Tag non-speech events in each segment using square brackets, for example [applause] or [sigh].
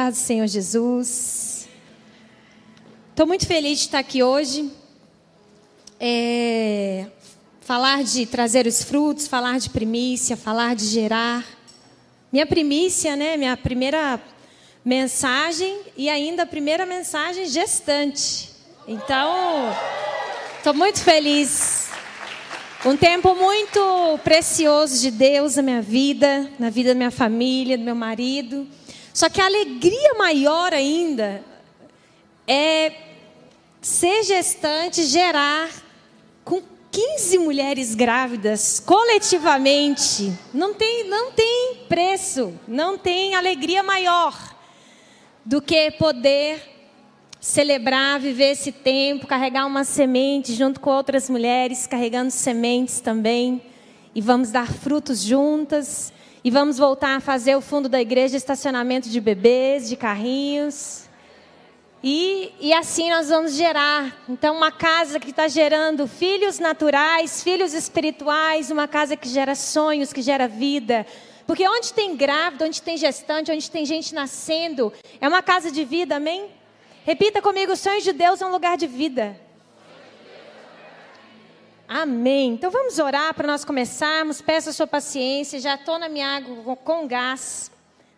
paz do Senhor Jesus. Estou muito feliz de estar aqui hoje. É, falar de trazer os frutos, falar de primícia, falar de gerar. Minha primícia, né? Minha primeira mensagem e ainda a primeira mensagem gestante. Então, estou muito feliz. Um tempo muito precioso de Deus na minha vida, na vida da minha família, do meu marido. Só que a alegria maior ainda é ser gestante, gerar com 15 mulheres grávidas coletivamente. Não tem, não tem preço, não tem alegria maior do que poder celebrar, viver esse tempo, carregar uma semente junto com outras mulheres, carregando sementes também. E vamos dar frutos juntas. E vamos voltar a fazer o fundo da igreja estacionamento de bebês, de carrinhos. E, e assim nós vamos gerar. Então, uma casa que está gerando filhos naturais, filhos espirituais, uma casa que gera sonhos, que gera vida. Porque onde tem grávida, onde tem gestante, onde tem gente nascendo, é uma casa de vida, amém? Repita comigo: os sonhos de Deus é um lugar de vida. Amém. Então vamos orar para nós começarmos. Peço a sua paciência. Já estou na minha água com gás.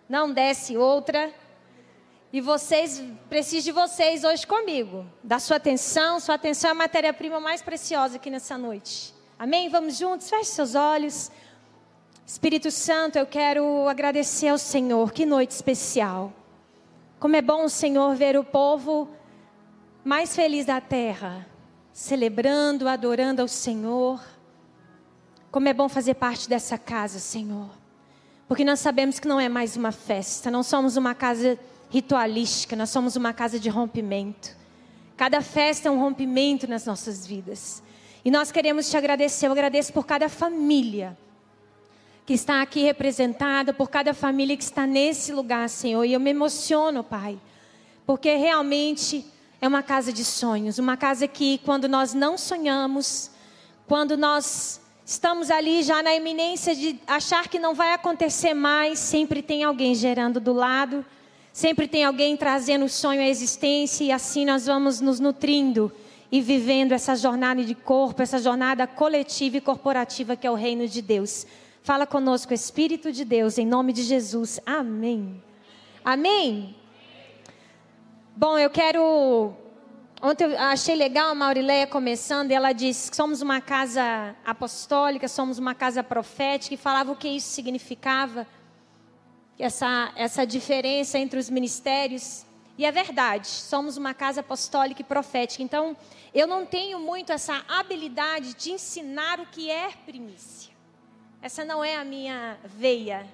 Não desce outra. E vocês, preciso de vocês hoje comigo. Da sua atenção. Sua atenção é a matéria-prima mais preciosa aqui nessa noite. Amém? Vamos juntos? Feche seus olhos. Espírito Santo, eu quero agradecer ao Senhor. Que noite especial. Como é bom, Senhor, ver o povo mais feliz da terra celebrando, adorando ao Senhor. Como é bom fazer parte dessa casa, Senhor. Porque nós sabemos que não é mais uma festa, não somos uma casa ritualística, nós somos uma casa de rompimento. Cada festa é um rompimento nas nossas vidas. E nós queremos te agradecer. Eu agradeço por cada família que está aqui representada, por cada família que está nesse lugar, Senhor. E eu me emociono, Pai, porque realmente é uma casa de sonhos, uma casa que quando nós não sonhamos, quando nós estamos ali já na iminência de achar que não vai acontecer mais, sempre tem alguém gerando do lado, sempre tem alguém trazendo o sonho à existência e assim nós vamos nos nutrindo e vivendo essa jornada de corpo, essa jornada coletiva e corporativa que é o reino de Deus. Fala conosco, Espírito de Deus, em nome de Jesus. Amém. Amém. Bom, eu quero. Ontem eu achei legal a Maurileia começando, e ela disse que somos uma casa apostólica, somos uma casa profética, e falava o que isso significava, essa, essa diferença entre os ministérios. E é verdade, somos uma casa apostólica e profética. Então, eu não tenho muito essa habilidade de ensinar o que é primícia. Essa não é a minha veia,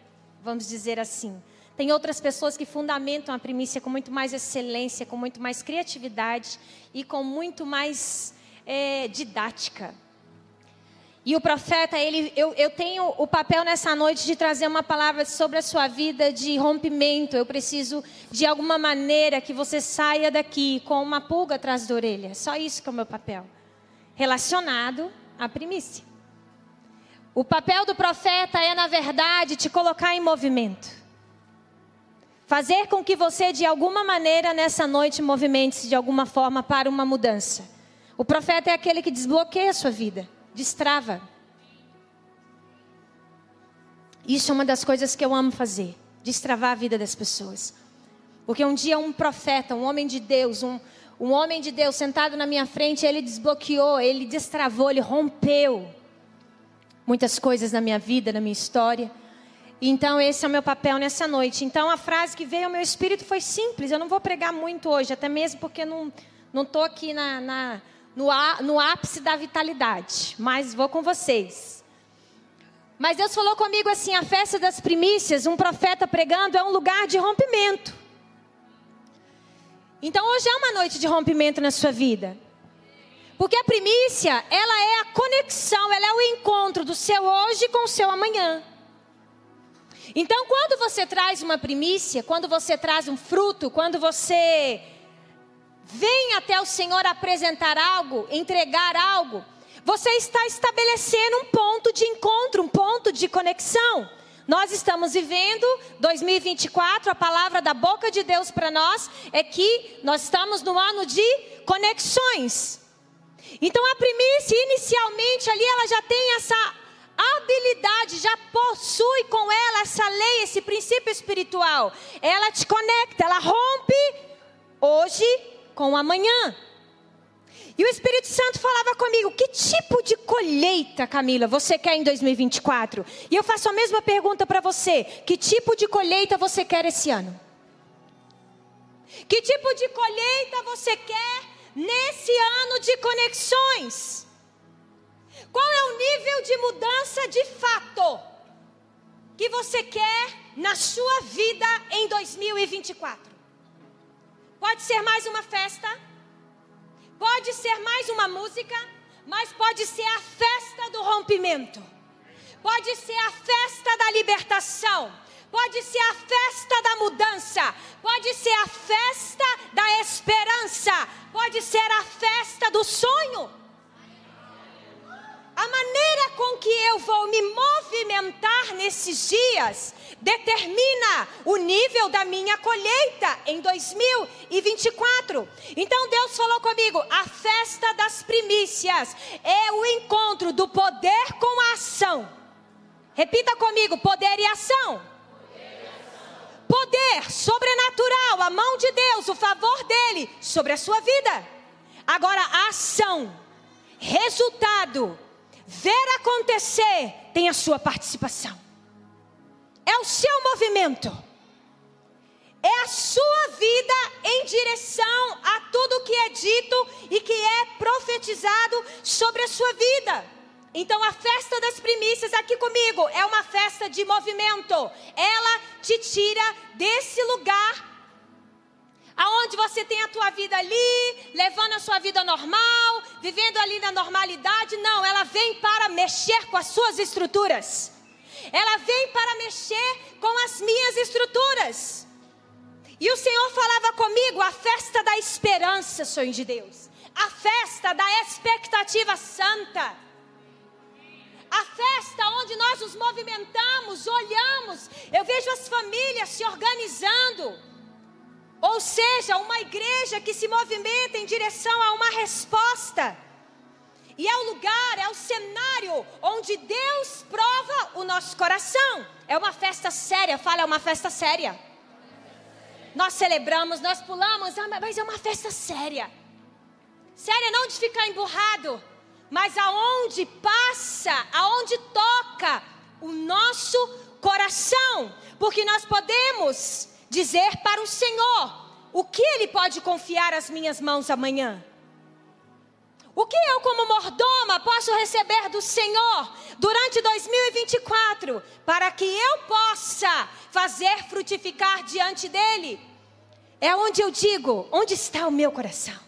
vamos dizer assim. Tem outras pessoas que fundamentam a primícia com muito mais excelência, com muito mais criatividade e com muito mais é, didática. E o profeta, ele, eu, eu tenho o papel nessa noite de trazer uma palavra sobre a sua vida de rompimento. Eu preciso, de alguma maneira, que você saia daqui com uma pulga atrás da orelha. Só isso que é o meu papel. Relacionado à primícia. O papel do profeta é, na verdade, te colocar em movimento. Fazer com que você, de alguma maneira, nessa noite, movimente-se de alguma forma para uma mudança. O profeta é aquele que desbloqueia a sua vida, destrava. Isso é uma das coisas que eu amo fazer, destravar a vida das pessoas. Porque um dia um profeta, um homem de Deus, um, um homem de Deus sentado na minha frente, ele desbloqueou, ele destravou, ele rompeu muitas coisas na minha vida, na minha história. Então, esse é o meu papel nessa noite. Então, a frase que veio ao meu espírito foi simples. Eu não vou pregar muito hoje, até mesmo porque não não estou aqui na, na no, no ápice da vitalidade, mas vou com vocês. Mas Deus falou comigo assim: a festa das primícias, um profeta pregando, é um lugar de rompimento. Então, hoje é uma noite de rompimento na sua vida. Porque a primícia, ela é a conexão, ela é o encontro do seu hoje com o seu amanhã. Então, quando você traz uma primícia, quando você traz um fruto, quando você vem até o Senhor apresentar algo, entregar algo, você está estabelecendo um ponto de encontro, um ponto de conexão. Nós estamos vivendo 2024, a palavra da boca de Deus para nós é que nós estamos no ano de conexões. Então a primícia, inicialmente ali, ela já tem essa habilidade, já possui com ela essa lei, esse princípio espiritual. Ela te conecta, ela rompe hoje com amanhã. E o Espírito Santo falava comigo: que tipo de colheita, Camila, você quer em 2024? E eu faço a mesma pergunta para você: que tipo de colheita você quer esse ano? Que tipo de colheita você quer nesse ano de conexões? Qual é o nível de mudança de fato que você quer na sua vida em 2024? Pode ser mais uma festa? Pode ser mais uma música, mas pode ser a festa do rompimento. Pode ser a festa da libertação. Pode ser a festa da mudança. Pode ser a festa da esperança. Pode ser a festa do sonho. A maneira com que eu vou me movimentar nesses dias determina o nível da minha colheita em 2024. Então Deus falou comigo: a festa das primícias é o encontro do poder com a ação. Repita comigo: poder e ação. Poder sobrenatural, a mão de Deus, o favor dele sobre a sua vida. Agora, ação, resultado, ver acontecer, tem a sua participação. É o seu movimento. É a sua vida em direção a tudo que é dito e que é profetizado sobre a sua vida. Então a festa das primícias aqui comigo é uma festa de movimento. Ela te tira desse lugar aonde você tem a tua vida ali, levando a sua vida normal, vivendo ali na normalidade. Não, ela vem para mexer com as suas estruturas. Ela vem para mexer com as minhas estruturas. E o Senhor falava comigo a festa da esperança, sonho de Deus. A festa da expectativa santa. A festa onde nós nos movimentamos, olhamos. Eu vejo as famílias se organizando ou seja, uma igreja que se movimenta em direção a uma resposta. E é o lugar, é o cenário onde Deus prova o nosso coração. É uma festa séria, fala, é uma festa séria. Nós celebramos, nós pulamos, ah, mas é uma festa séria. Séria não de ficar emburrado, mas aonde passa, aonde toca o nosso coração. Porque nós podemos dizer para o Senhor o que Ele pode confiar às minhas mãos amanhã. O que eu, como mordoma, posso receber do Senhor durante 2024 para que eu possa fazer frutificar diante dEle? É onde eu digo: onde está o meu coração?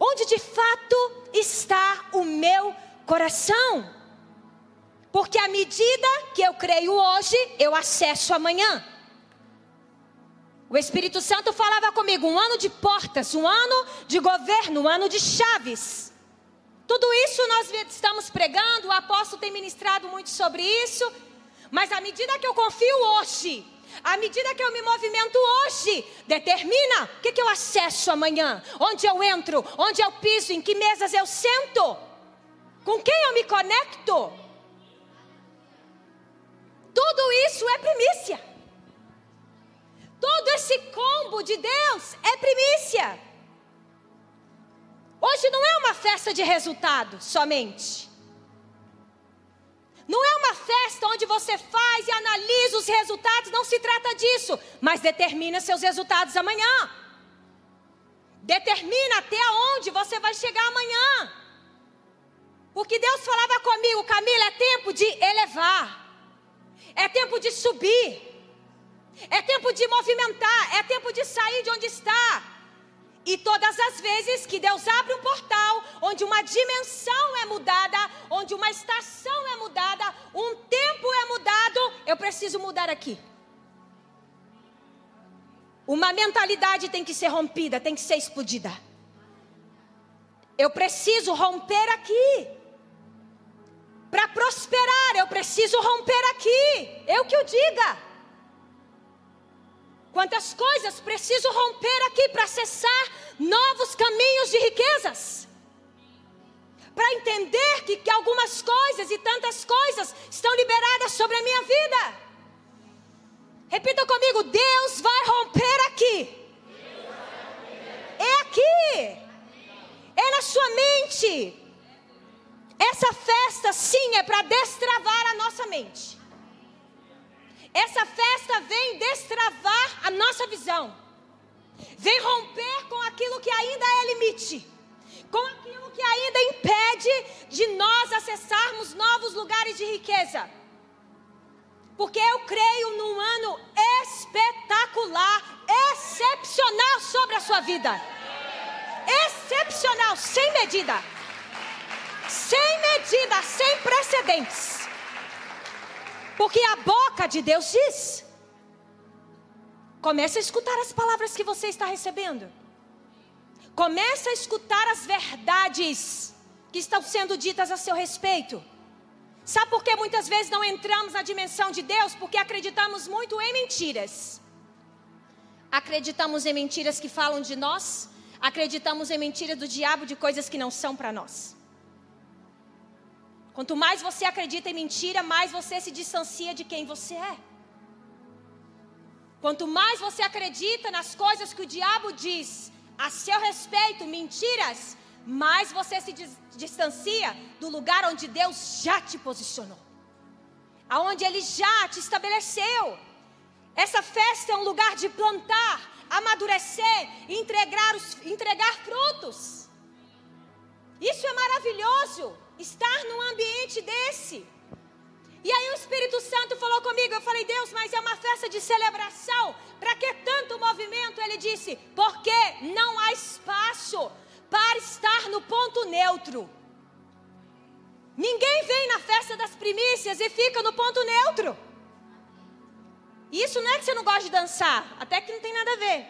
Onde de fato está o meu coração? Porque à medida que eu creio hoje, eu acesso amanhã. O Espírito Santo falava comigo: um ano de portas, um ano de governo, um ano de chaves. Tudo isso nós estamos pregando, o apóstolo tem ministrado muito sobre isso. Mas à medida que eu confio hoje, à medida que eu me movimento hoje, determina o que, que eu acesso amanhã, onde eu entro, onde eu piso, em que mesas eu sento, com quem eu me conecto. Tudo isso é primícia. Todo esse combo de Deus é primícia. Hoje não é uma festa de resultado somente. Não é uma festa onde você faz e analisa os resultados, não se trata disso, mas determina seus resultados amanhã. Determina até onde você vai chegar amanhã. Porque Deus falava comigo, Camila, é tempo de elevar, é tempo de subir. É tempo de movimentar, é tempo de sair de onde está. E todas as vezes que Deus abre um portal, onde uma dimensão é mudada, onde uma estação é mudada, um tempo é mudado, eu preciso mudar aqui. Uma mentalidade tem que ser rompida, tem que ser explodida. Eu preciso romper aqui. Para prosperar, eu preciso romper aqui. Eu que o diga. Quantas coisas preciso romper aqui para acessar novos caminhos de riquezas? Para entender que, que algumas coisas e tantas coisas estão liberadas sobre a minha vida. Repita comigo: Deus vai romper aqui. É aqui. É na sua mente. Essa festa, sim, é para destravar a nossa mente. Essa festa vem destravar a nossa visão. Vem romper com aquilo que ainda é limite. Com aquilo que ainda impede de nós acessarmos novos lugares de riqueza. Porque eu creio num ano espetacular, excepcional sobre a sua vida. Excepcional, sem medida. Sem medida, sem precedentes. Porque a boca de Deus diz. Comece a escutar as palavras que você está recebendo. Comece a escutar as verdades que estão sendo ditas a seu respeito. Sabe por que muitas vezes não entramos na dimensão de Deus? Porque acreditamos muito em mentiras. Acreditamos em mentiras que falam de nós, acreditamos em mentiras do diabo de coisas que não são para nós. Quanto mais você acredita em mentira, mais você se distancia de quem você é. Quanto mais você acredita nas coisas que o diabo diz a seu respeito, mentiras, mais você se distancia do lugar onde Deus já te posicionou. Aonde ele já te estabeleceu. Essa festa é um lugar de plantar, amadurecer, entregar, os, entregar frutos. Isso é maravilhoso estar num ambiente desse. E aí o Espírito Santo falou comigo, eu falei, Deus, mas é uma festa de celebração. Para que tanto movimento? Ele disse, porque não há espaço para estar no ponto neutro. Ninguém vem na festa das primícias e fica no ponto neutro. Isso não é que você não gosta de dançar, até que não tem nada a ver.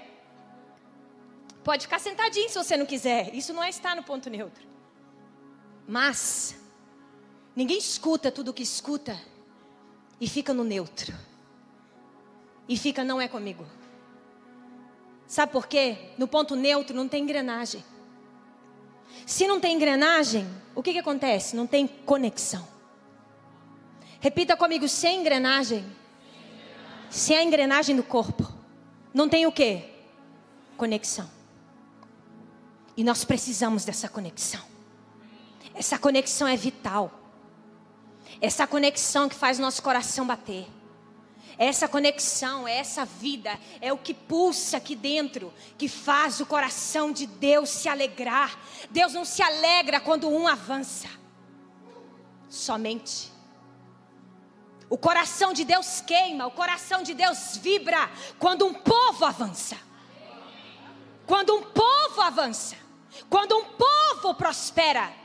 Pode ficar sentadinho se você não quiser. Isso não é estar no ponto neutro. Mas ninguém escuta tudo o que escuta e fica no neutro. E fica não é comigo. Sabe por quê? No ponto neutro não tem engrenagem. Se não tem engrenagem, o que, que acontece? Não tem conexão. Repita comigo, sem engrenagem. Sem a engrenagem do corpo. Não tem o quê? Conexão. E nós precisamos dessa conexão. Essa conexão é vital. Essa conexão que faz nosso coração bater. Essa conexão, essa vida, é o que pulsa aqui dentro, que faz o coração de Deus se alegrar. Deus não se alegra quando um avança, somente. O coração de Deus queima, o coração de Deus vibra quando um povo avança. Quando um povo avança, quando um povo prospera.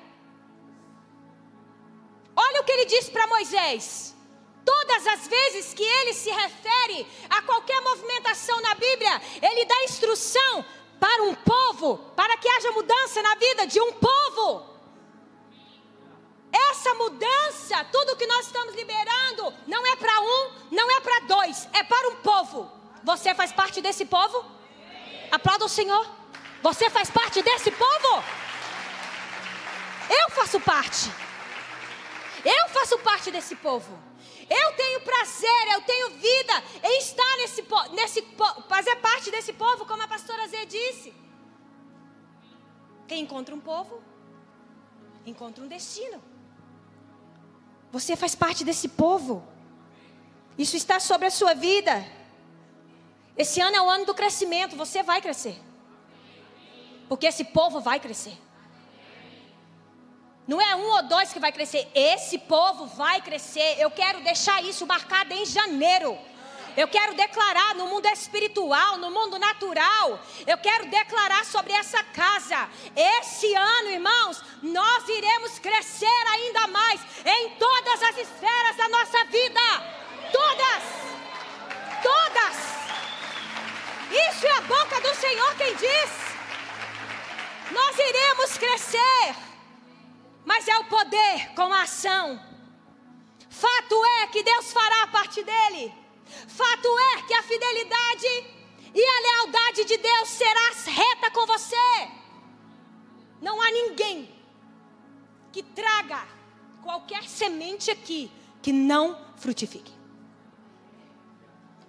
Olha o que ele diz para Moisés. Todas as vezes que ele se refere a qualquer movimentação na Bíblia, ele dá instrução para um povo, para que haja mudança na vida de um povo. Essa mudança, tudo que nós estamos liberando, não é para um, não é para dois, é para um povo. Você faz parte desse povo? Aplauda o Senhor. Você faz parte desse povo? Eu faço parte. Eu faço parte desse povo. Eu tenho prazer, eu tenho vida em estar nesse, nesse fazer parte desse povo, como a pastora Zé disse. Quem encontra um povo, encontra um destino. Você faz parte desse povo. Isso está sobre a sua vida. Esse ano é o ano do crescimento. Você vai crescer. Porque esse povo vai crescer. Não é um ou dois que vai crescer, esse povo vai crescer. Eu quero deixar isso marcado em janeiro. Eu quero declarar no mundo espiritual, no mundo natural. Eu quero declarar sobre essa casa. Esse ano, irmãos, nós iremos crescer ainda mais em todas as esferas da nossa vida. Todas. Todas. Isso é a boca do Senhor quem diz. Nós iremos crescer mas é o poder com a ação. Fato é que Deus fará a parte dele. Fato é que a fidelidade e a lealdade de Deus será reta com você. Não há ninguém que traga qualquer semente aqui que não frutifique.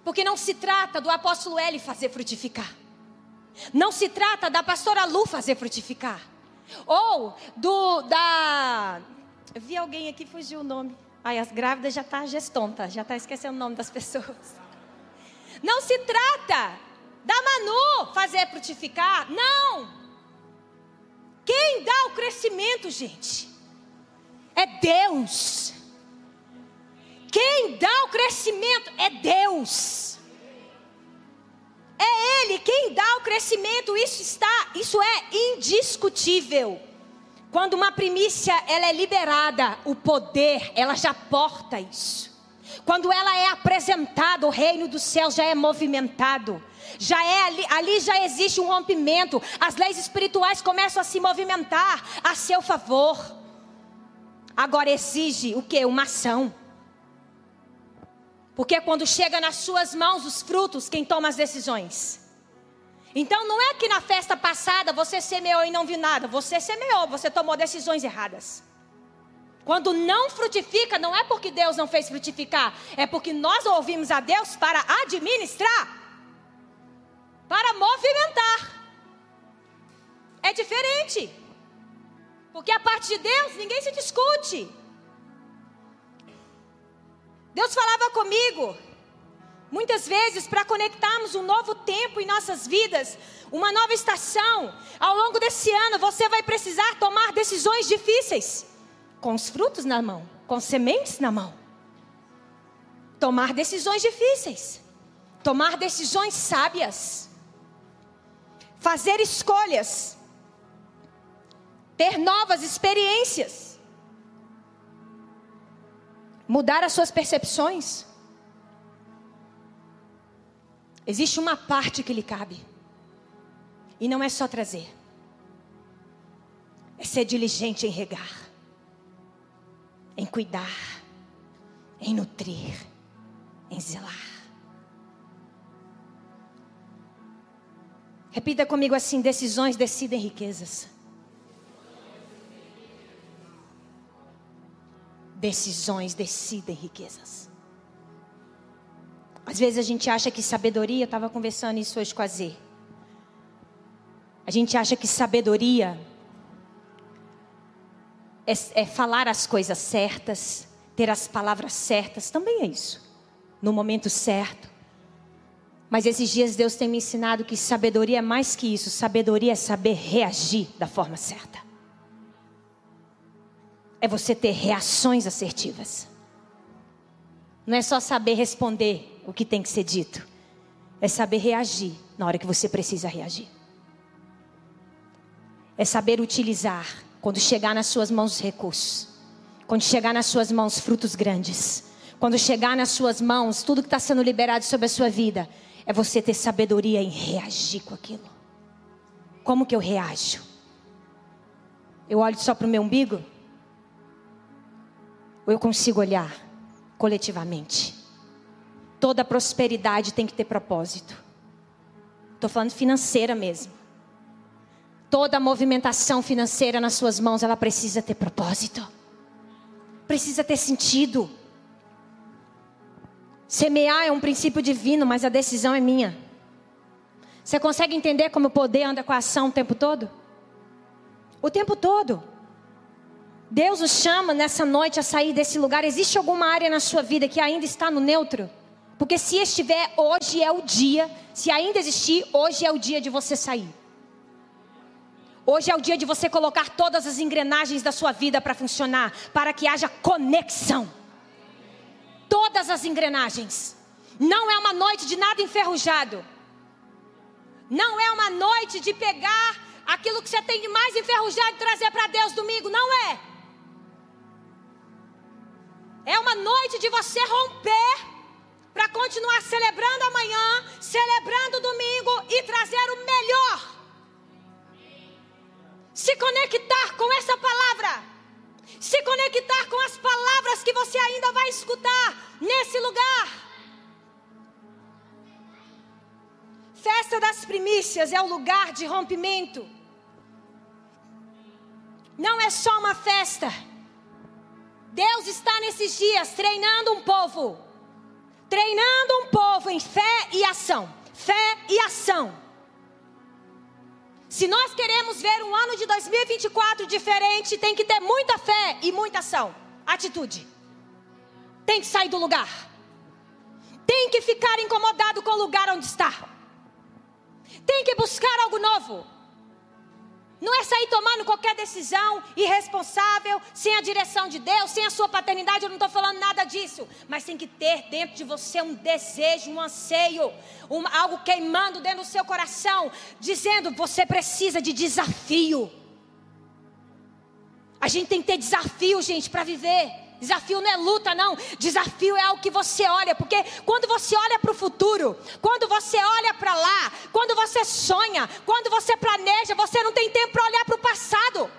Porque não se trata do apóstolo L fazer frutificar. Não se trata da pastora Lu fazer frutificar. Ou do da eu vi alguém aqui fugiu o nome. Ai, as grávidas já tá gestonta, já tá esquecendo o nome das [laughs] pessoas. Não se trata da Manu fazer frutificar, não. Quem dá o crescimento, gente? É Deus. Quem dá o crescimento é Deus. É Ele quem dá o crescimento. Isso está, isso é indiscutível. Quando uma primícia ela é liberada, o poder ela já porta isso. Quando ela é apresentada, o reino do céu já é movimentado. Já é ali, ali já existe um rompimento. As leis espirituais começam a se movimentar a seu favor. Agora exige o que? Uma ação. Porque quando chega nas suas mãos os frutos, quem toma as decisões? Então não é que na festa passada você semeou e não viu nada. Você semeou, você tomou decisões erradas. Quando não frutifica, não é porque Deus não fez frutificar, é porque nós ouvimos a Deus para administrar, para movimentar. É diferente. Porque a parte de Deus ninguém se discute. Deus falava comigo, muitas vezes, para conectarmos um novo tempo em nossas vidas, uma nova estação. Ao longo desse ano, você vai precisar tomar decisões difíceis, com os frutos na mão, com sementes na mão. Tomar decisões difíceis, tomar decisões sábias, fazer escolhas, ter novas experiências mudar as suas percepções. Existe uma parte que lhe cabe. E não é só trazer. É ser diligente em regar, em cuidar, em nutrir, em zelar. Repita comigo assim: decisões decidem riquezas. Decisões decidem riquezas. Às vezes a gente acha que sabedoria, estava conversando isso hoje com a Z. A gente acha que sabedoria é, é falar as coisas certas, ter as palavras certas, também é isso, no momento certo. Mas esses dias Deus tem me ensinado que sabedoria é mais que isso, sabedoria é saber reagir da forma certa é você ter reações assertivas. Não é só saber responder o que tem que ser dito, é saber reagir na hora que você precisa reagir. É saber utilizar quando chegar nas suas mãos os recursos, quando chegar nas suas mãos frutos grandes, quando chegar nas suas mãos tudo que está sendo liberado sobre a sua vida, é você ter sabedoria em reagir com aquilo. Como que eu reajo? Eu olho só para o meu umbigo? Ou eu consigo olhar coletivamente? Toda prosperidade tem que ter propósito. Estou falando financeira mesmo. Toda movimentação financeira nas suas mãos, ela precisa ter propósito. Precisa ter sentido. Semear é um princípio divino, mas a decisão é minha. Você consegue entender como o poder anda com a ação o tempo todo? O tempo todo. Deus nos chama nessa noite a sair desse lugar. Existe alguma área na sua vida que ainda está no neutro? Porque se estiver, hoje é o dia. Se ainda existir, hoje é o dia de você sair. Hoje é o dia de você colocar todas as engrenagens da sua vida para funcionar, para que haja conexão. Todas as engrenagens. Não é uma noite de nada enferrujado. Não é uma noite de pegar aquilo que você tem de mais enferrujado e trazer para Deus domingo. Não é. É uma noite de você romper para continuar celebrando amanhã, celebrando domingo e trazer o melhor. Se conectar com essa palavra, se conectar com as palavras que você ainda vai escutar nesse lugar. Festa das primícias é o lugar de rompimento. Não é só uma festa. Deus está nesses dias treinando um povo. Treinando um povo em fé e ação. Fé e ação. Se nós queremos ver um ano de 2024 diferente, tem que ter muita fé e muita ação. Atitude. Tem que sair do lugar. Tem que ficar incomodado com o lugar onde está. Tem que buscar algo novo. Não é sair tomando qualquer decisão irresponsável, sem a direção de Deus, sem a sua paternidade. Eu não estou falando nada disso. Mas tem que ter dentro de você um desejo, um anseio, um, algo queimando dentro do seu coração, dizendo: você precisa de desafio. A gente tem que ter desafio, gente, para viver. Desafio não é luta, não. Desafio é algo que você olha, porque quando você olha para o futuro, quando você olha para lá, quando você sonha, quando você planeja, você não tem tempo para olhar para o passado.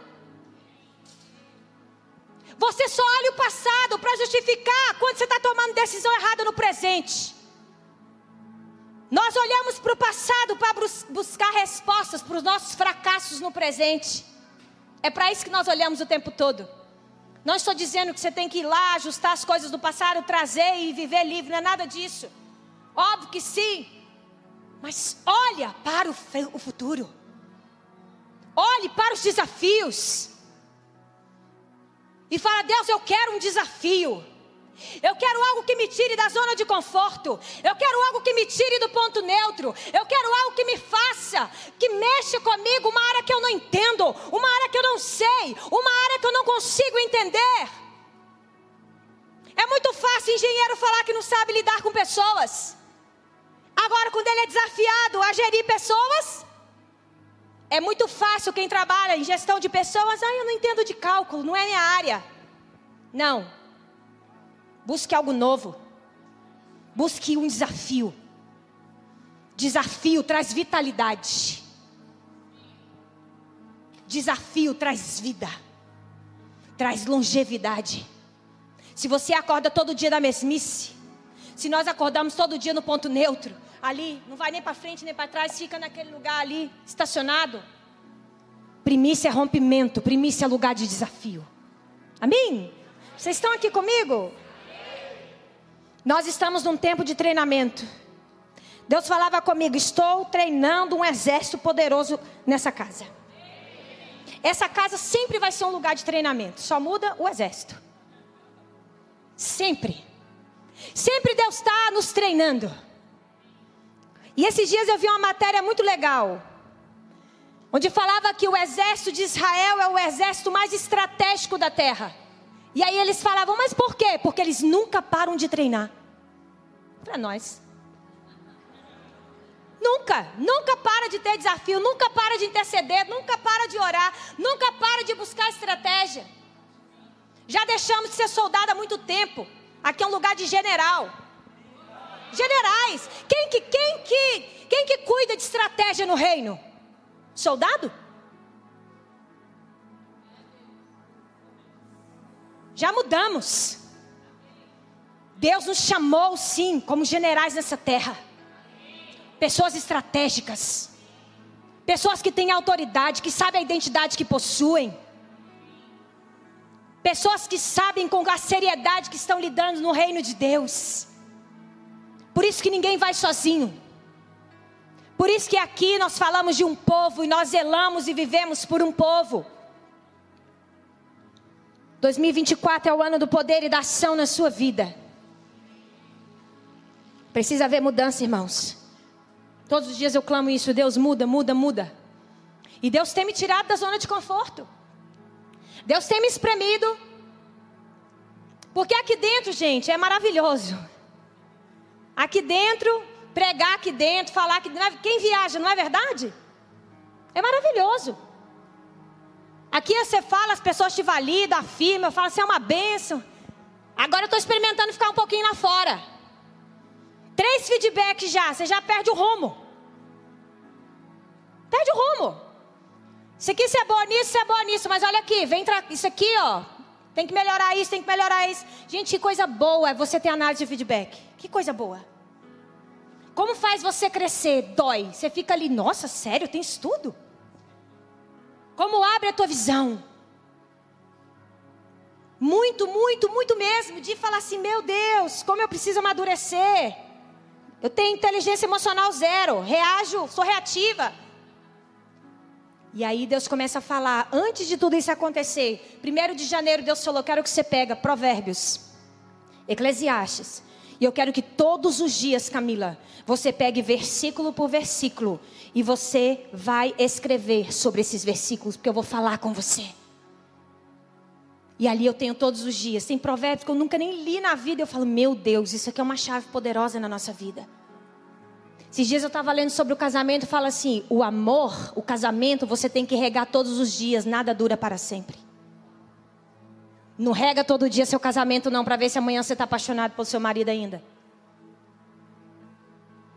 Você só olha o passado para justificar quando você está tomando decisão errada no presente. Nós olhamos para o passado para buscar respostas para os nossos fracassos no presente. É para isso que nós olhamos o tempo todo. Não estou dizendo que você tem que ir lá, ajustar as coisas do passado, trazer e viver livre, não é nada disso. Óbvio que sim. Mas olha para o futuro. Olhe para os desafios. E fala: Deus, eu quero um desafio. Eu quero algo que me tire da zona de conforto. Eu quero algo que me tire do ponto neutro. Eu quero algo que me faça, que mexa comigo, uma área que eu não entendo, uma área que eu não sei, uma área que eu não consigo entender. É muito fácil engenheiro falar que não sabe lidar com pessoas. Agora, quando ele é desafiado a gerir pessoas, é muito fácil quem trabalha em gestão de pessoas. Ah, eu não entendo de cálculo, não é minha área. Não. Busque algo novo. Busque um desafio. Desafio traz vitalidade. Desafio traz vida. Traz longevidade. Se você acorda todo dia da mesmice, se nós acordamos todo dia no ponto neutro, ali, não vai nem para frente nem para trás, fica naquele lugar ali, estacionado. Primícia é rompimento, primícia é lugar de desafio. Amém? Vocês estão aqui comigo? Nós estamos num tempo de treinamento. Deus falava comigo: estou treinando um exército poderoso nessa casa. Essa casa sempre vai ser um lugar de treinamento, só muda o exército. Sempre. Sempre Deus está nos treinando. E esses dias eu vi uma matéria muito legal, onde falava que o exército de Israel é o exército mais estratégico da terra. E aí eles falavam, mas por quê? Porque eles nunca param de treinar. Para nós. Nunca, nunca para de ter desafio, nunca para de interceder, nunca para de orar, nunca para de buscar estratégia. Já deixamos de ser soldado há muito tempo. Aqui é um lugar de general. Generais. Quem que, quem que, quem que cuida de estratégia no reino? Soldado? Já mudamos. Deus nos chamou, sim, como generais nessa terra. Pessoas estratégicas. Pessoas que têm autoridade, que sabem a identidade que possuem. Pessoas que sabem com a seriedade que estão lidando no reino de Deus. Por isso que ninguém vai sozinho. Por isso que aqui nós falamos de um povo e nós zelamos e vivemos por um povo. 2024 é o ano do poder e da ação na sua vida. Precisa haver mudança, irmãos. Todos os dias eu clamo isso: Deus muda, muda, muda. E Deus tem me tirado da zona de conforto. Deus tem me espremido. Porque aqui dentro, gente, é maravilhoso. Aqui dentro, pregar aqui dentro, falar aqui dentro. Quem viaja, não é verdade? É maravilhoso. Aqui você fala, as pessoas te validam, afirmam, eu falo assim, é uma bênção. Agora eu estou experimentando ficar um pouquinho lá fora. Três feedbacks já, você já perde o rumo. Perde o rumo. Isso aqui você é bom nisso, você é bom nisso, mas olha aqui, vem isso aqui, ó. Tem que melhorar isso, tem que melhorar isso. Gente, que coisa boa é você ter análise de feedback. Que coisa boa. Como faz você crescer? Dói. Você fica ali, nossa, sério, tem estudo? Como abre a tua visão? Muito, muito, muito mesmo. De falar assim, meu Deus, como eu preciso amadurecer. Eu tenho inteligência emocional zero. Reajo, sou reativa. E aí Deus começa a falar, antes de tudo isso acontecer, primeiro de janeiro Deus falou, quero que você pega Provérbios, Eclesiastes, e eu quero que todos os dias, Camila, você pegue versículo por versículo e você vai escrever sobre esses versículos, porque eu vou falar com você. E ali eu tenho todos os dias, tem provérbios que eu nunca nem li na vida, eu falo, meu Deus, isso aqui é uma chave poderosa na nossa vida. Esses dias eu estava lendo sobre o casamento, fala assim: o amor, o casamento, você tem que regar todos os dias, nada dura para sempre. Não rega todo dia seu casamento, não, para ver se amanhã você está apaixonado pelo seu marido ainda.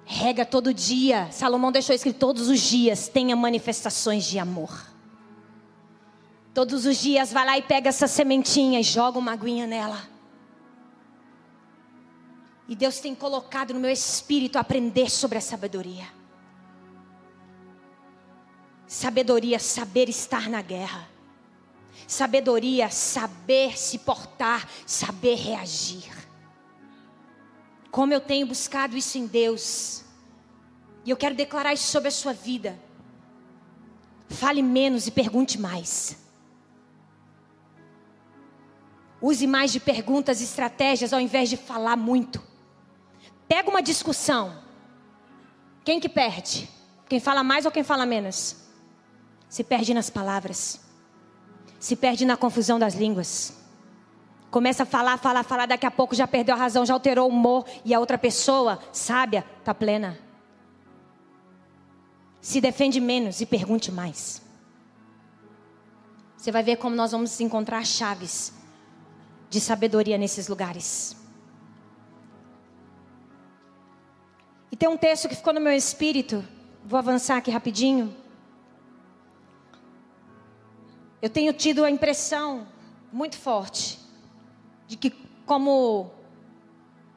Rega todo dia. Salomão deixou escrito: todos os dias tenha manifestações de amor. Todos os dias vai lá e pega essa sementinha e joga uma aguinha nela. E Deus tem colocado no meu espírito aprender sobre a sabedoria. Sabedoria, saber estar na guerra. Sabedoria, saber se portar, saber reagir. Como eu tenho buscado isso em Deus. E eu quero declarar isso sobre a sua vida. Fale menos e pergunte mais. Use mais de perguntas e estratégias ao invés de falar muito. Pega uma discussão. Quem que perde? Quem fala mais ou quem fala menos? Se perde nas palavras. Se perde na confusão das línguas. Começa a falar, falar, falar, daqui a pouco já perdeu a razão, já alterou o humor e a outra pessoa, sábia, está plena. Se defende menos e pergunte mais. Você vai ver como nós vamos encontrar chaves de sabedoria nesses lugares. E tem um texto que ficou no meu espírito, vou avançar aqui rapidinho. Eu tenho tido a impressão muito forte de que, como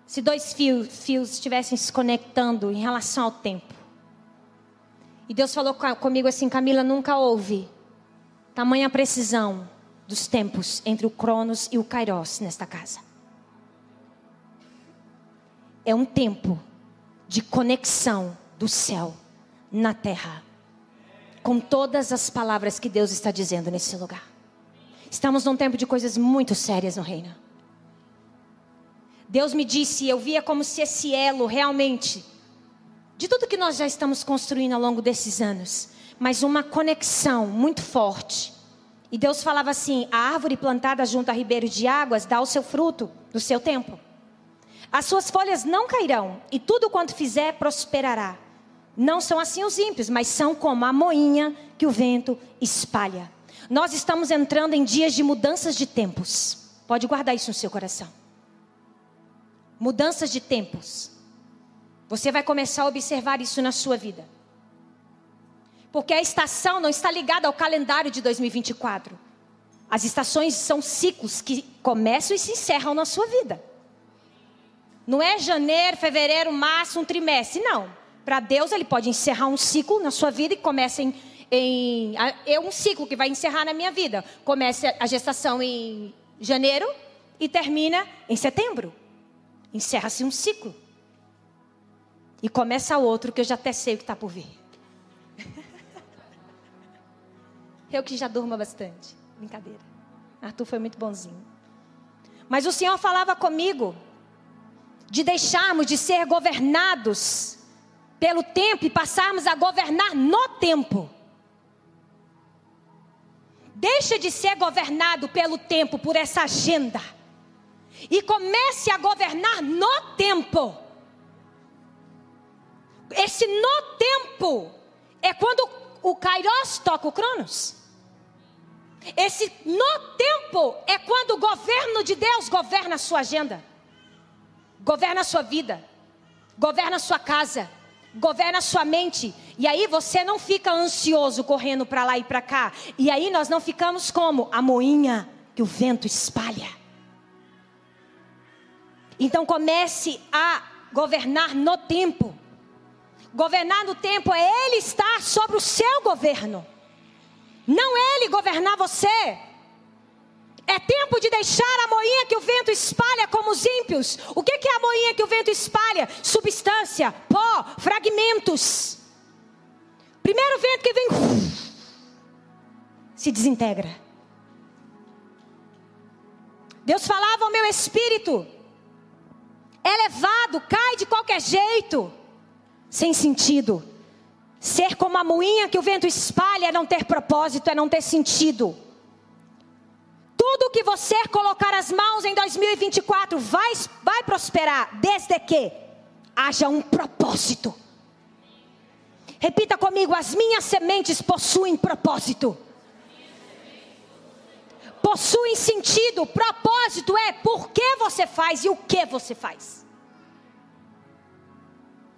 se dois fios, fios estivessem se conectando em relação ao tempo. E Deus falou comigo assim: Camila, nunca houve tamanha precisão dos tempos entre o Cronos e o Kairos nesta casa. É um tempo de conexão do céu na terra. Com todas as palavras que Deus está dizendo nesse lugar. Estamos num tempo de coisas muito sérias no reino. Deus me disse, eu via como se esse elo realmente, de tudo que nós já estamos construindo ao longo desses anos, mas uma conexão muito forte. E Deus falava assim: a árvore plantada junto a ribeiro de águas dá o seu fruto no seu tempo. As suas folhas não cairão, e tudo quanto fizer prosperará. Não são assim os ímpios, mas são como a moinha que o vento espalha. Nós estamos entrando em dias de mudanças de tempos. Pode guardar isso no seu coração. Mudanças de tempos. Você vai começar a observar isso na sua vida. Porque a estação não está ligada ao calendário de 2024. As estações são ciclos que começam e se encerram na sua vida. Não é janeiro, fevereiro, março, um trimestre. Não. Para Deus, Ele pode encerrar um ciclo na sua vida e começa em, em. É um ciclo que vai encerrar na minha vida. Começa a gestação em janeiro e termina em setembro. Encerra-se um ciclo. E começa outro que eu já até sei o que está por vir. Eu que já durmo bastante. Brincadeira. Arthur foi muito bonzinho. Mas o Senhor falava comigo de deixarmos de ser governados pelo tempo e passarmos a governar no tempo. Deixa de ser governado pelo tempo, por essa agenda. E comece a governar no tempo. Esse no tempo é quando o Kairos toca o Cronos. Esse no tempo é quando o governo de Deus governa a sua agenda governa a sua vida, governa a sua casa, governa a sua mente. E aí você não fica ansioso correndo para lá e para cá. E aí nós não ficamos como a moinha que o vento espalha. Então comece a governar no tempo. Governar no tempo é Ele estar sobre o seu governo, não Ele governar você. É tempo de deixar a moinha que o vento espalha como os ímpios. O que é a moinha que o vento espalha? Substância, pó, fragmentos. Primeiro vento que vem, se desintegra. Deus falava ao meu espírito, é levado, cai de qualquer jeito, sem sentido. Ser como a moinha que o vento espalha é não ter propósito, é não ter sentido. Tudo que você colocar as mãos em 2024 vai, vai prosperar, desde que haja um propósito. Repita comigo: as minhas sementes possuem propósito. Possuem sentido, propósito é por que você faz e o que você faz.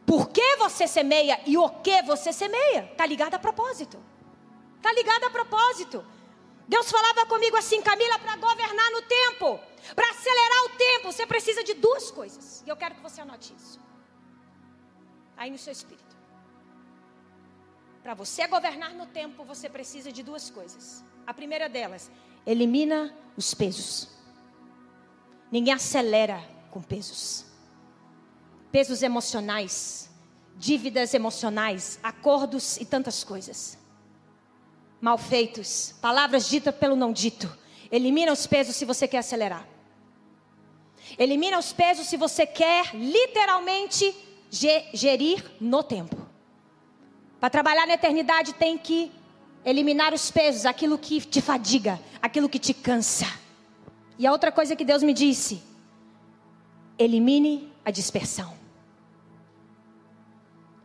Por que você semeia e o que você semeia? Está ligado a propósito. Está ligado a propósito. Deus falava comigo assim, Camila, para governar no tempo, para acelerar o tempo, você precisa de duas coisas. E eu quero que você anote isso. Aí no seu espírito. Para você governar no tempo, você precisa de duas coisas. A primeira delas, elimina os pesos. Ninguém acelera com pesos. Pesos emocionais, dívidas emocionais, acordos e tantas coisas. Mal feitos, palavras ditas pelo não dito. Elimina os pesos se você quer acelerar. Elimina os pesos se você quer literalmente gerir no tempo. Para trabalhar na eternidade tem que eliminar os pesos, aquilo que te fadiga, aquilo que te cansa. E a outra coisa que Deus me disse: elimine a dispersão.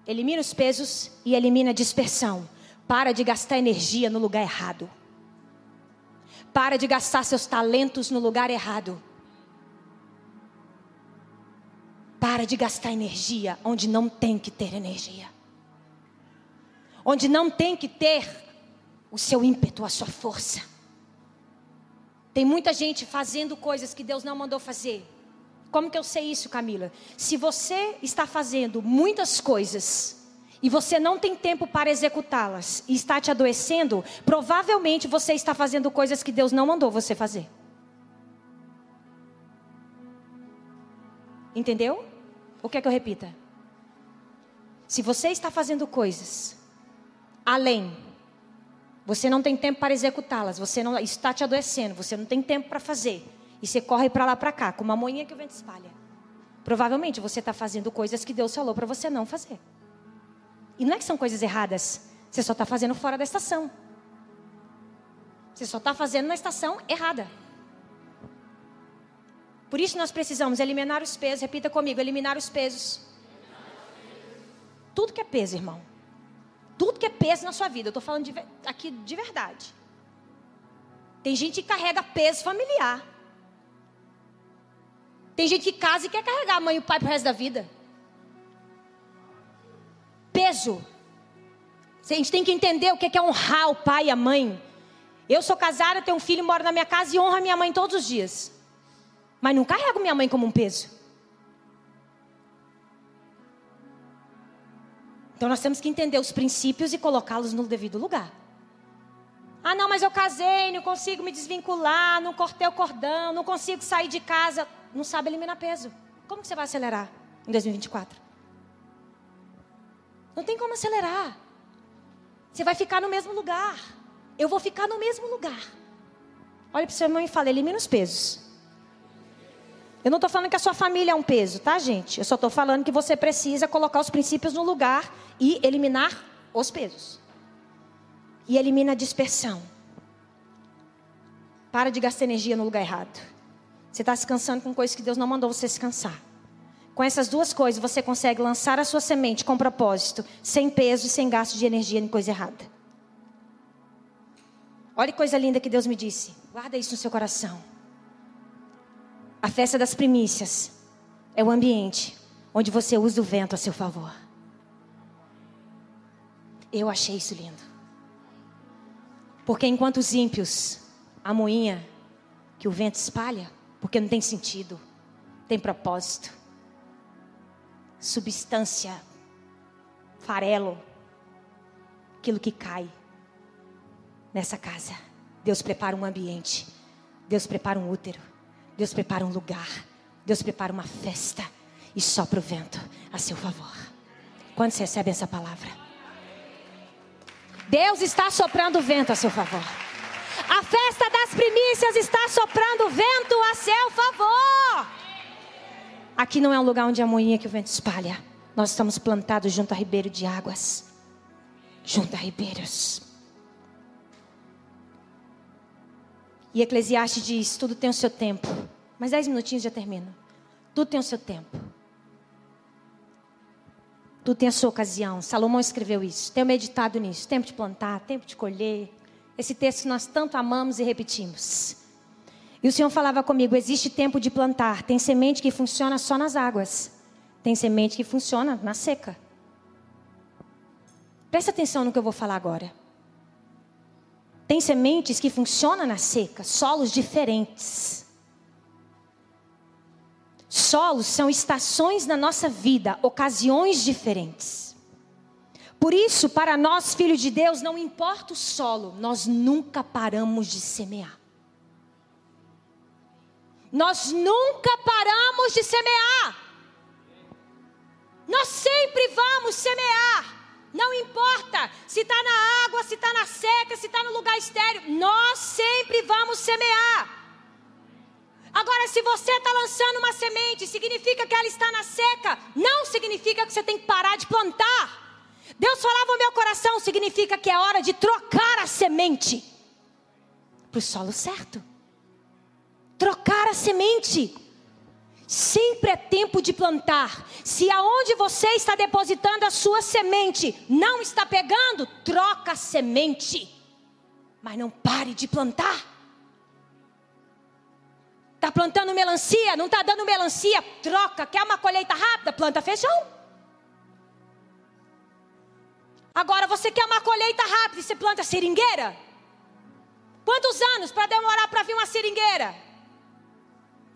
Elimine os pesos e elimine a dispersão. Para de gastar energia no lugar errado. Para de gastar seus talentos no lugar errado. Para de gastar energia onde não tem que ter energia onde não tem que ter o seu ímpeto, a sua força. Tem muita gente fazendo coisas que Deus não mandou fazer. Como que eu sei isso, Camila? Se você está fazendo muitas coisas e você não tem tempo para executá-las e está te adoecendo, provavelmente você está fazendo coisas que Deus não mandou você fazer. Entendeu? O que é que eu repita? Se você está fazendo coisas além. Você não tem tempo para executá-las, você não está te adoecendo, você não tem tempo para fazer. E você corre para lá para cá, como uma moinha que o vento espalha. Provavelmente você está fazendo coisas que Deus falou para você não fazer. E não é que são coisas erradas, você só está fazendo fora da estação. Você só está fazendo na estação errada. Por isso nós precisamos eliminar os pesos. Repita comigo: eliminar os pesos. Tudo que é peso, irmão tudo que é peso na sua vida. Eu estou falando de, aqui de verdade. Tem gente que carrega peso familiar. Tem gente que casa e quer carregar a mãe e o pai para o resto da vida. Peso. A gente tem que entender o que é honrar o pai e a mãe. Eu sou casada, tenho um filho, moro na minha casa e honro a minha mãe todos os dias. Mas não carrego minha mãe como um peso. Então nós temos que entender os princípios e colocá-los no devido lugar. Ah, não, mas eu casei, não consigo me desvincular, não cortei o cordão, não consigo sair de casa. Não sabe eliminar peso. Como que você vai acelerar em 2024? Não tem como acelerar. Você vai ficar no mesmo lugar. Eu vou ficar no mesmo lugar. Olha para o seu irmão e fala: elimina os pesos. Eu não estou falando que a sua família é um peso, tá, gente? Eu só estou falando que você precisa colocar os princípios no lugar e eliminar os pesos. E elimina a dispersão. Para de gastar energia no lugar errado. Você está se cansando com coisas que Deus não mandou você se cansar. Com essas duas coisas, você consegue lançar a sua semente com propósito, sem peso e sem gasto de energia em coisa errada. Olha que coisa linda que Deus me disse. Guarda isso no seu coração. A festa das primícias é o ambiente onde você usa o vento a seu favor. Eu achei isso lindo. Porque enquanto os ímpios, a moinha, que o vento espalha, porque não tem sentido, tem propósito. Substância, farelo, aquilo que cai nessa casa. Deus prepara um ambiente, Deus prepara um útero, Deus prepara um lugar, Deus prepara uma festa e sopra o vento a seu favor. Quantos recebem essa palavra? Deus está soprando o vento a seu favor. A festa das primícias está soprando vento a seu favor. Aqui não é um lugar onde a moinha que o vento espalha. Nós estamos plantados junto a ribeiro de águas. Junto a ribeiros. E Eclesiastes diz: tudo tem o seu tempo. Mais dez minutinhos já termino. Tudo tem o seu tempo. Tudo tem a sua ocasião. Salomão escreveu isso. Tenho meditado nisso. Tempo de plantar, tempo de colher. Esse texto nós tanto amamos e repetimos. E o Senhor falava comigo: existe tempo de plantar. Tem semente que funciona só nas águas. Tem semente que funciona na seca. Presta atenção no que eu vou falar agora. Tem sementes que funcionam na seca, solos diferentes. Solos são estações na nossa vida, ocasiões diferentes. Por isso, para nós, filhos de Deus, não importa o solo, nós nunca paramos de semear. Nós nunca paramos de semear. Nós sempre vamos semear. Não importa se está na água, se está na seca, se está no lugar estéreo, nós sempre vamos semear. Agora, se você está lançando uma semente, significa que ela está na seca, não significa que você tem que parar de plantar. Deus falava no meu coração, significa que é hora de trocar a semente para o solo certo. Trocar a semente. Sempre é tempo de plantar. Se aonde você está depositando a sua semente não está pegando, troca a semente. Mas não pare de plantar. Está plantando melancia, não está dando melancia, troca. Quer uma colheita rápida? Planta feijão. Agora você quer uma colheita rápida e você planta seringueira? Quantos anos para demorar para vir uma seringueira?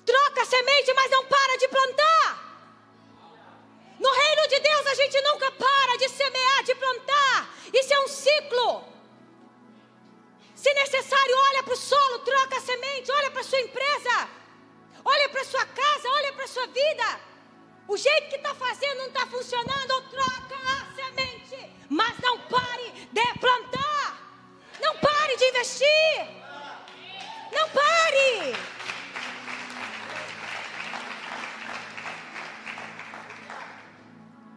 Troca a semente, mas não para de plantar. No reino de Deus a gente nunca para de semear, de plantar. Isso é um ciclo. Se necessário, olha para o solo, troca a semente, olha para a sua empresa, olha para a sua casa, olha para a sua vida. O jeito que está fazendo não está funcionando, troca a semente. Mas não pare de plantar. Não pare de investir. Não pare.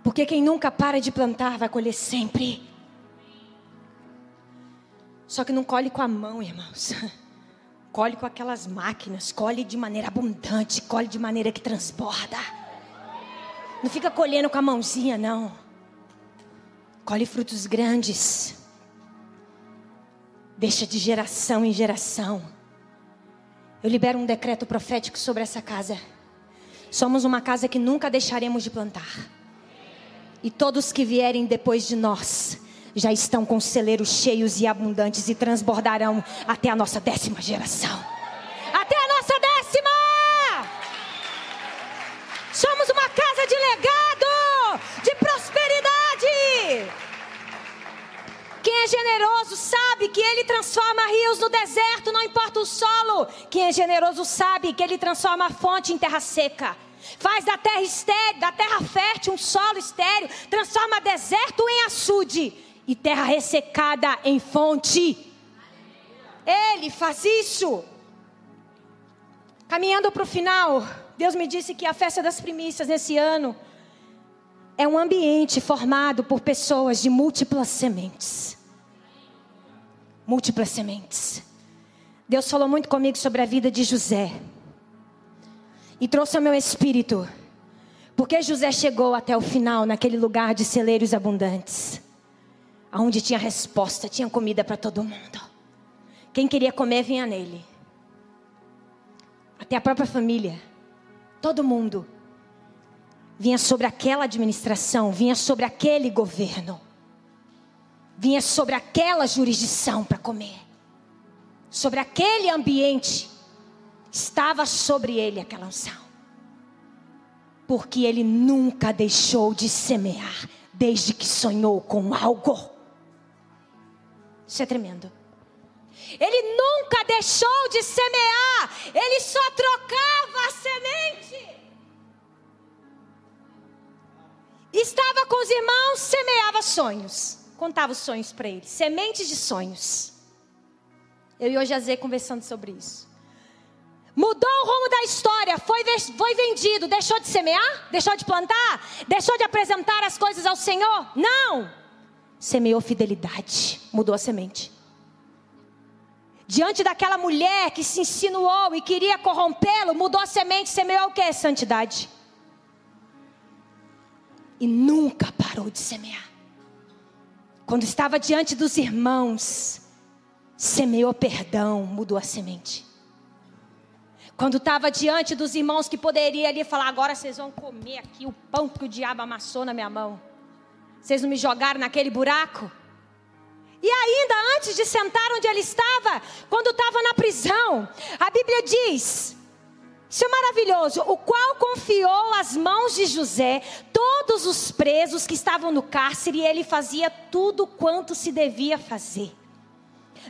Porque quem nunca para de plantar vai colher sempre. Só que não colhe com a mão, irmãos. [laughs] Colhe com aquelas máquinas, colhe de maneira abundante, colhe de maneira que transborda. Não fica colhendo com a mãozinha, não. Colhe frutos grandes. Deixa de geração em geração. Eu libero um decreto profético sobre essa casa. Somos uma casa que nunca deixaremos de plantar. E todos que vierem depois de nós já estão com celeiros cheios e abundantes e transbordarão até a nossa décima geração. É generoso sabe que ele transforma rios no deserto, não importa o solo. Quem é generoso sabe que ele transforma a fonte em terra seca. Faz da terra estéril, da terra fértil um solo estéril, transforma deserto em açude e terra ressecada em fonte. Ele faz isso. Caminhando para o final, Deus me disse que a festa das primícias nesse ano é um ambiente formado por pessoas de múltiplas sementes. Múltiplas sementes. Deus falou muito comigo sobre a vida de José e trouxe ao meu espírito. Porque José chegou até o final naquele lugar de celeiros abundantes, aonde tinha resposta, tinha comida para todo mundo. Quem queria comer vinha nele. Até a própria família, todo mundo vinha sobre aquela administração, vinha sobre aquele governo, vinha sobre aquela jurisdição para comer, sobre aquele ambiente Estava sobre ele aquela unção. Porque ele nunca deixou de semear, desde que sonhou com algo. Isso é tremendo. Ele nunca deixou de semear, ele só trocava a semente. Estava com os irmãos, semeava sonhos, contava os sonhos para eles, sementes de sonhos. Eu e o Jazê conversando sobre isso. Mudou o rumo da história, foi, foi vendido, deixou de semear? Deixou de plantar? Deixou de apresentar as coisas ao Senhor? Não! Semeou fidelidade, mudou a semente diante daquela mulher que se insinuou e queria corrompê-lo, mudou a semente, semeou o que? Santidade. E nunca parou de semear. Quando estava diante dos irmãos, semeou perdão, mudou a semente. Quando estava diante dos irmãos que poderia ali falar: agora vocês vão comer aqui o pão que o diabo amassou na minha mão. Vocês não me jogaram naquele buraco? E ainda antes de sentar onde ele estava, quando estava na prisão, a Bíblia diz: isso é maravilhoso. O qual confiou às mãos de José todos os presos que estavam no cárcere e ele fazia tudo quanto se devia fazer.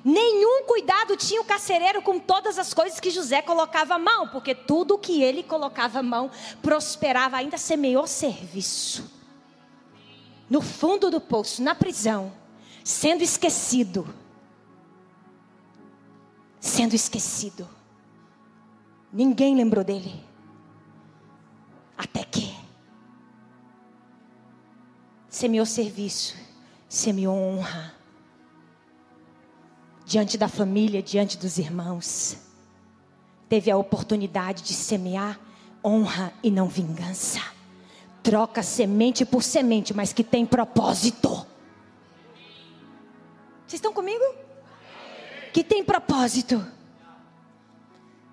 Nenhum cuidado tinha o carcereiro com todas as coisas que José colocava à mão, porque tudo que ele colocava à mão prosperava, ainda semeou serviço. No fundo do poço, na prisão sendo esquecido. Sendo esquecido. Ninguém lembrou dele. Até que semeou serviço, semeou honra. Diante da família, diante dos irmãos. Teve a oportunidade de semear honra e não vingança. Troca semente por semente, mas que tem propósito. Vocês estão comigo? Que tem propósito.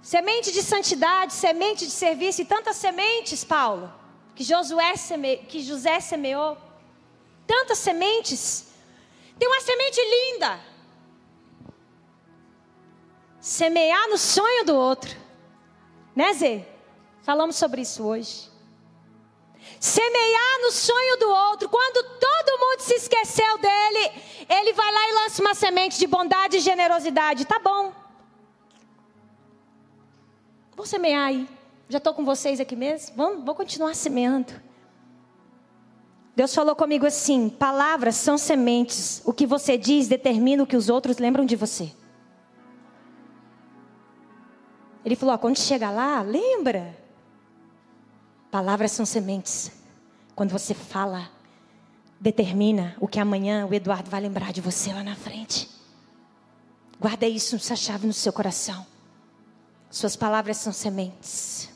Semente de santidade, semente de serviço e tantas sementes, Paulo, que Josué seme... que José semeou. Tantas sementes. Tem uma semente linda. Semear no sonho do outro. Né, Zê? Falamos sobre isso hoje semear no sonho do outro. Quando todo mundo se esqueceu dele, ele vai lá e lança uma semente de bondade e generosidade. Tá bom. Vou semear aí. Já estou com vocês aqui mesmo? Vamos, vou continuar semeando. Deus falou comigo assim: palavras são sementes. O que você diz determina o que os outros lembram de você. Ele falou: ó, quando chega lá, lembra. Palavras são sementes. Quando você fala, determina o que amanhã o Eduardo vai lembrar de você lá na frente. Guarda isso, essa chave no seu coração. Suas palavras são sementes.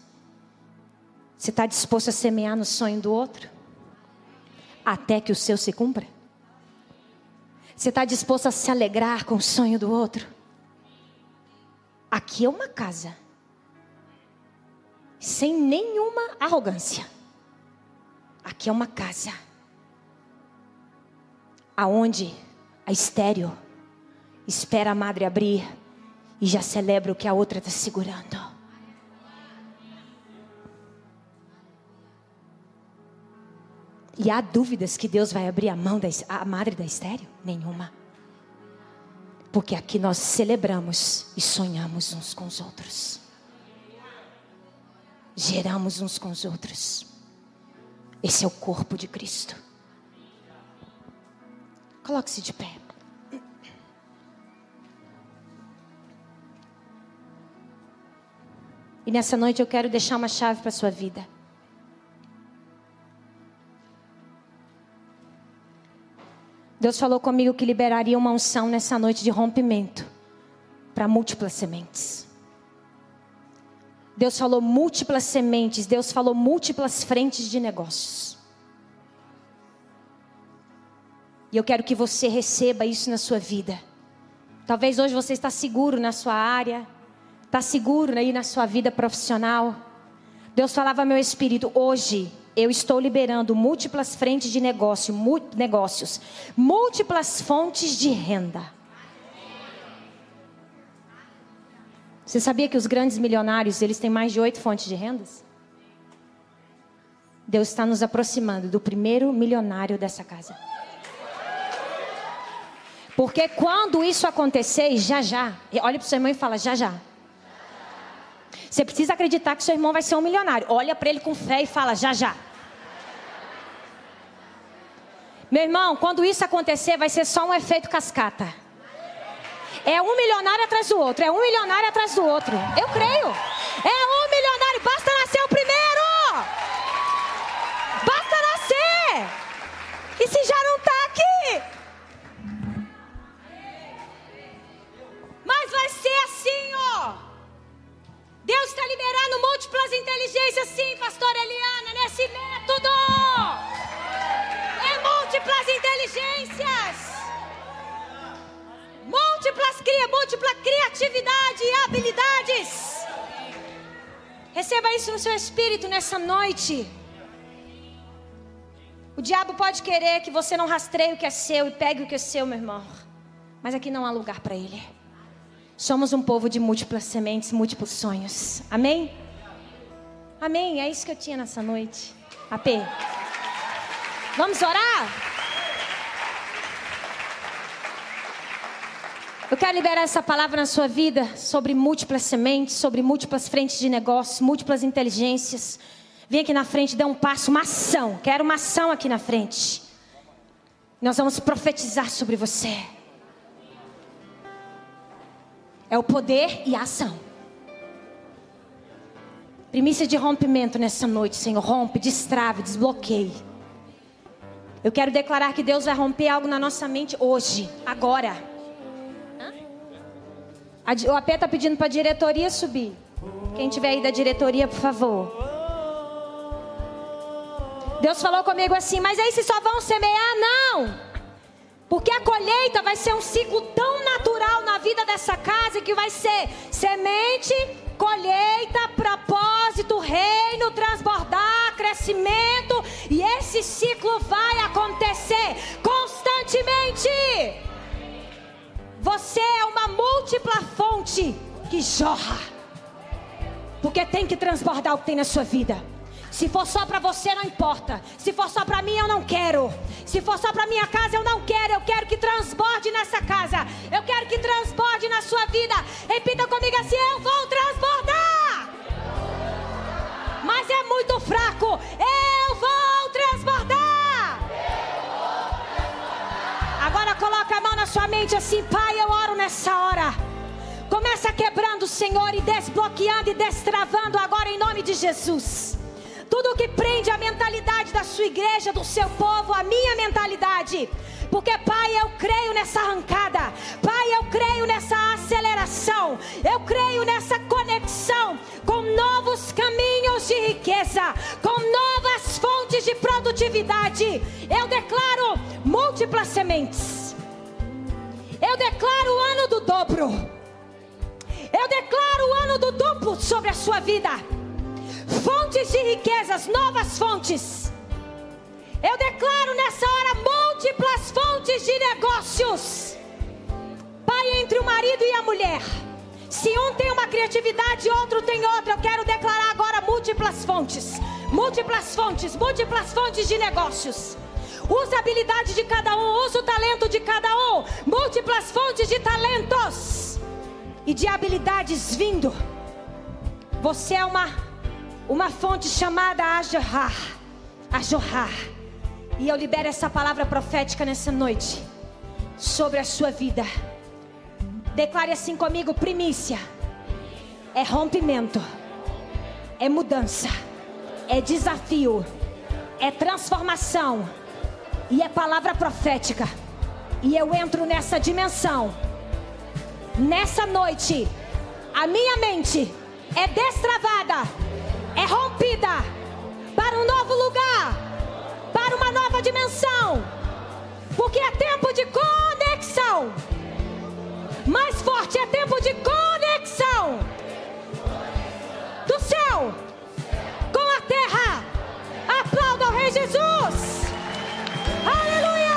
Você está disposto a semear no sonho do outro? Até que o seu se cumpra? Você está disposto a se alegrar com o sonho do outro? Aqui é uma casa sem nenhuma arrogância. Aqui é uma casa aonde a estéreo espera a madre abrir e já celebra o que a outra está segurando. E há dúvidas que Deus vai abrir a mão da a madre da estéreo? Nenhuma. Porque aqui nós celebramos e sonhamos uns com os outros geramos uns com os outros. Esse é o corpo de Cristo. Coloque-se de pé. E nessa noite eu quero deixar uma chave para a sua vida. Deus falou comigo que liberaria uma unção nessa noite de rompimento para múltiplas sementes. Deus falou múltiplas sementes, Deus falou múltiplas frentes de negócios. E eu quero que você receba isso na sua vida. Talvez hoje você está seguro na sua área, está seguro aí na sua vida profissional. Deus falava meu espírito, hoje eu estou liberando múltiplas frentes de negócio, negócios, múltiplas fontes de renda. Você sabia que os grandes milionários, eles têm mais de oito fontes de rendas? Deus está nos aproximando do primeiro milionário dessa casa. Porque quando isso acontecer, já já, olha para o seu irmão e fala, já já. Você precisa acreditar que seu irmão vai ser um milionário. Olha para ele com fé e fala, já já. Meu irmão, quando isso acontecer, vai ser só um efeito cascata. É um milionário atrás do outro, é um milionário atrás do outro. Eu creio. É pastora Eliana, nesse método. É múltiplas inteligências múltiplas cria, múltipla criatividade e habilidades. Receba isso no seu espírito nessa noite. O diabo pode querer que você não rastreie o que é seu e pegue o que é seu, meu irmão. Mas aqui não há lugar para ele. Somos um povo de múltiplas sementes, múltiplos sonhos. Amém? Amém. É isso que eu tinha nessa noite. AP. Vamos orar? Eu quero liberar essa palavra na sua vida sobre múltiplas sementes, sobre múltiplas frentes de negócio, múltiplas inteligências. Vem aqui na frente, dê um passo, uma ação. Quero uma ação aqui na frente. Nós vamos profetizar sobre você. É o poder e a ação. Primícia de rompimento nessa noite, Senhor. Rompe, destrave, desbloqueie. Eu quero declarar que Deus vai romper algo na nossa mente hoje, agora. O AP está pedindo para a diretoria subir. Quem tiver aí da diretoria, por favor. Deus falou comigo assim, mas aí vocês só vão semear? Não. Porque a colheita vai ser um ciclo tão natural na vida dessa casa que vai ser semente, colheita, propósito, reino, transbordar, crescimento. E esse ciclo vai acontecer constantemente. Você é uma múltipla fonte que jorra. Porque tem que transbordar o que tem na sua vida. Se for só para você, não importa. Se for só para mim, eu não quero. Se for só para minha casa, eu não quero. Eu quero que transborde nessa casa. Eu quero que transborde na sua vida. Repita comigo assim: Eu vou transbordar. Mas é muito fraco. Eu vou transbordar. Agora coloca a mão na sua mente assim, Pai, eu oro nessa hora. Começa quebrando, Senhor, e desbloqueando e destravando agora em nome de Jesus. Tudo que prende a mentalidade da sua igreja, do seu povo, a minha mentalidade. Porque, Pai, eu creio nessa arrancada. Pai, eu creio nessa aceleração. Eu creio nessa conexão com novos caminhos de riqueza, com novas fontes de produtividade. Eu declaro múltiplas sementes. Eu declaro o ano do dobro. Eu declaro o ano do duplo sobre a sua vida. Fontes de riquezas, novas fontes. Eu declaro nessa hora múltiplas fontes de negócios. Pai, entre o marido e a mulher. Se um tem uma criatividade, outro tem outra, eu quero declarar agora múltiplas fontes. Múltiplas fontes, múltiplas fontes de negócios. Usa a habilidade de cada um, usa o talento de cada um. Múltiplas fontes de talentos e de habilidades vindo. Você é uma, uma fonte chamada Ajorrar. Ajorrar. E eu libero essa palavra profética nessa noite sobre a sua vida. Declare assim comigo: primícia é rompimento, é mudança, é desafio, é transformação e é palavra profética. E eu entro nessa dimensão. Nessa noite, a minha mente é destravada, é rompida para um novo lugar, para uma nova dimensão. Porque é tempo de conexão. Mais forte é tempo de conexão do céu com a terra. Aplauda o Rei Jesus. Aleluia.